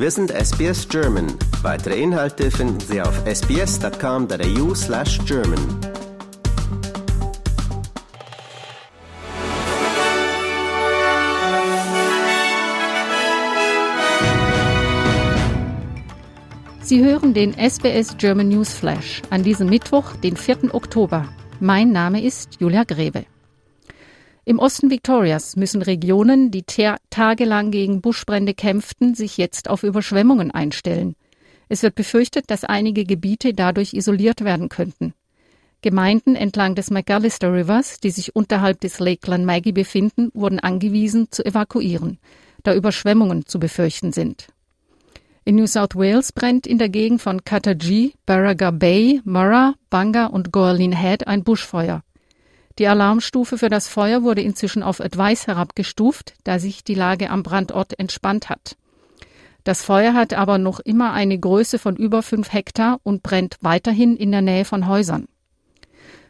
Wir sind SBS German. Weitere Inhalte finden Sie auf sbs.com.au slash German. Sie hören den SBS German News Flash an diesem Mittwoch, den 4. Oktober. Mein Name ist Julia Grebe. Im Osten Victorias müssen Regionen, die tagelang gegen Buschbrände kämpften, sich jetzt auf Überschwemmungen einstellen. Es wird befürchtet, dass einige Gebiete dadurch isoliert werden könnten. Gemeinden entlang des McAllister Rivers, die sich unterhalb des Lake Glenmaggie befinden, wurden angewiesen zu evakuieren, da Überschwemmungen zu befürchten sind. In New South Wales brennt in der Gegend von Katajee, Barraga Bay, Murrah, Banga und Goerlin Head ein Buschfeuer. Die Alarmstufe für das Feuer wurde inzwischen auf Advice herabgestuft, da sich die Lage am Brandort entspannt hat. Das Feuer hat aber noch immer eine Größe von über fünf Hektar und brennt weiterhin in der Nähe von Häusern.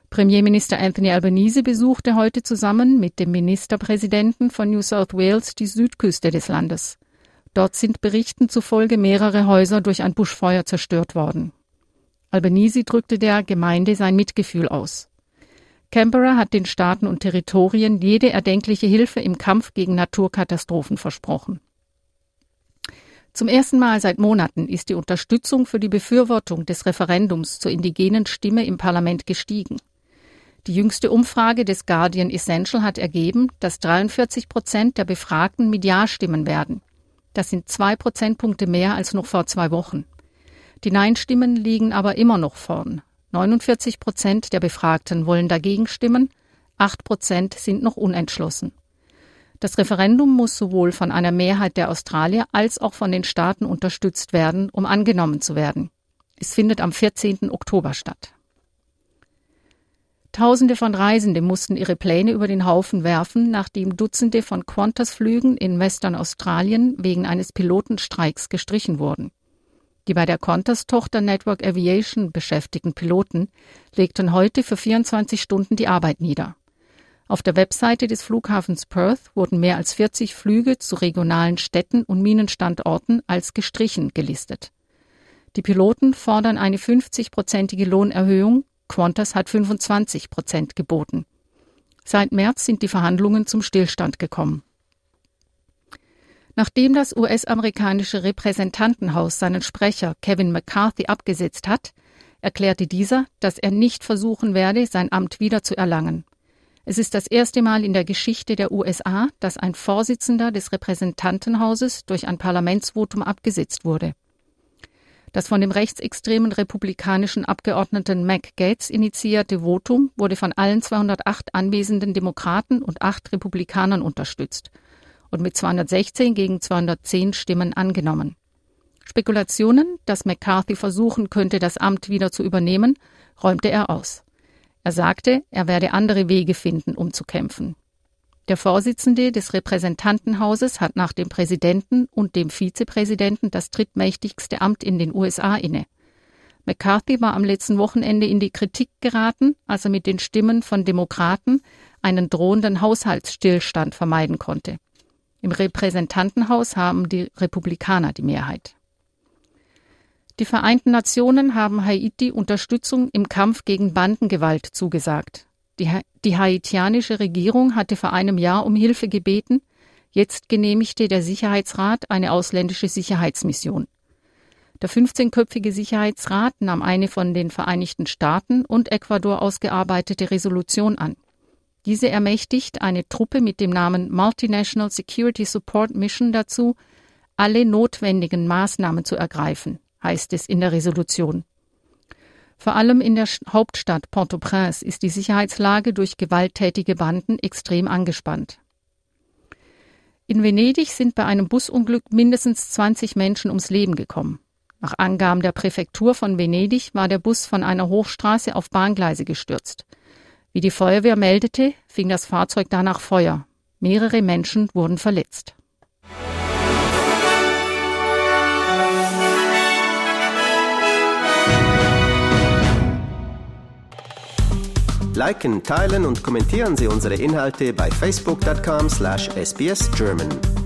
Premierminister Anthony Albanese besuchte heute zusammen mit dem Ministerpräsidenten von New South Wales die Südküste des Landes. Dort sind Berichten zufolge mehrere Häuser durch ein Buschfeuer zerstört worden. Albanese drückte der Gemeinde sein Mitgefühl aus. Canberra hat den Staaten und Territorien jede erdenkliche Hilfe im Kampf gegen Naturkatastrophen versprochen. Zum ersten Mal seit Monaten ist die Unterstützung für die Befürwortung des Referendums zur indigenen Stimme im Parlament gestiegen. Die jüngste Umfrage des Guardian Essential hat ergeben, dass 43 Prozent der Befragten mit Ja stimmen werden. Das sind zwei Prozentpunkte mehr als noch vor zwei Wochen. Die Nein-Stimmen liegen aber immer noch vorn. 49 Prozent der Befragten wollen dagegen stimmen, 8 Prozent sind noch unentschlossen. Das Referendum muss sowohl von einer Mehrheit der Australier als auch von den Staaten unterstützt werden, um angenommen zu werden. Es findet am 14. Oktober statt. Tausende von Reisenden mussten ihre Pläne über den Haufen werfen, nachdem Dutzende von Qantas-Flügen in Western Australien wegen eines Pilotenstreiks gestrichen wurden. Die bei der Qantas-Tochter Network Aviation beschäftigten Piloten legten heute für 24 Stunden die Arbeit nieder. Auf der Webseite des Flughafens Perth wurden mehr als 40 Flüge zu regionalen Städten und Minenstandorten als gestrichen gelistet. Die Piloten fordern eine 50-prozentige Lohnerhöhung. Qantas hat 25 Prozent geboten. Seit März sind die Verhandlungen zum Stillstand gekommen. Nachdem das US-amerikanische Repräsentantenhaus seinen Sprecher Kevin McCarthy abgesetzt hat, erklärte dieser, dass er nicht versuchen werde, sein Amt wieder zu erlangen. Es ist das erste Mal in der Geschichte der USA, dass ein Vorsitzender des Repräsentantenhauses durch ein Parlamentsvotum abgesetzt wurde. Das von dem rechtsextremen republikanischen Abgeordneten Mac Gates initiierte Votum wurde von allen 208 anwesenden Demokraten und acht Republikanern unterstützt – und mit 216 gegen 210 Stimmen angenommen. Spekulationen, dass McCarthy versuchen könnte, das Amt wieder zu übernehmen, räumte er aus. Er sagte, er werde andere Wege finden, um zu kämpfen. Der Vorsitzende des Repräsentantenhauses hat nach dem Präsidenten und dem Vizepräsidenten das drittmächtigste Amt in den USA inne. McCarthy war am letzten Wochenende in die Kritik geraten, als er mit den Stimmen von Demokraten einen drohenden Haushaltsstillstand vermeiden konnte. Im Repräsentantenhaus haben die Republikaner die Mehrheit. Die Vereinten Nationen haben Haiti Unterstützung im Kampf gegen Bandengewalt zugesagt. Die, die haitianische Regierung hatte vor einem Jahr um Hilfe gebeten. Jetzt genehmigte der Sicherheitsrat eine ausländische Sicherheitsmission. Der 15-köpfige Sicherheitsrat nahm eine von den Vereinigten Staaten und Ecuador ausgearbeitete Resolution an. Diese ermächtigt eine Truppe mit dem Namen Multinational Security Support Mission dazu, alle notwendigen Maßnahmen zu ergreifen, heißt es in der Resolution. Vor allem in der Hauptstadt Port-au-Prince ist die Sicherheitslage durch gewalttätige Banden extrem angespannt. In Venedig sind bei einem Busunglück mindestens 20 Menschen ums Leben gekommen. Nach Angaben der Präfektur von Venedig war der Bus von einer Hochstraße auf Bahngleise gestürzt. Wie die Feuerwehr meldete, fing das Fahrzeug danach Feuer. Mehrere Menschen wurden verletzt. Liken, teilen und kommentieren Sie unsere Inhalte bei facebook.com/sbsgerman.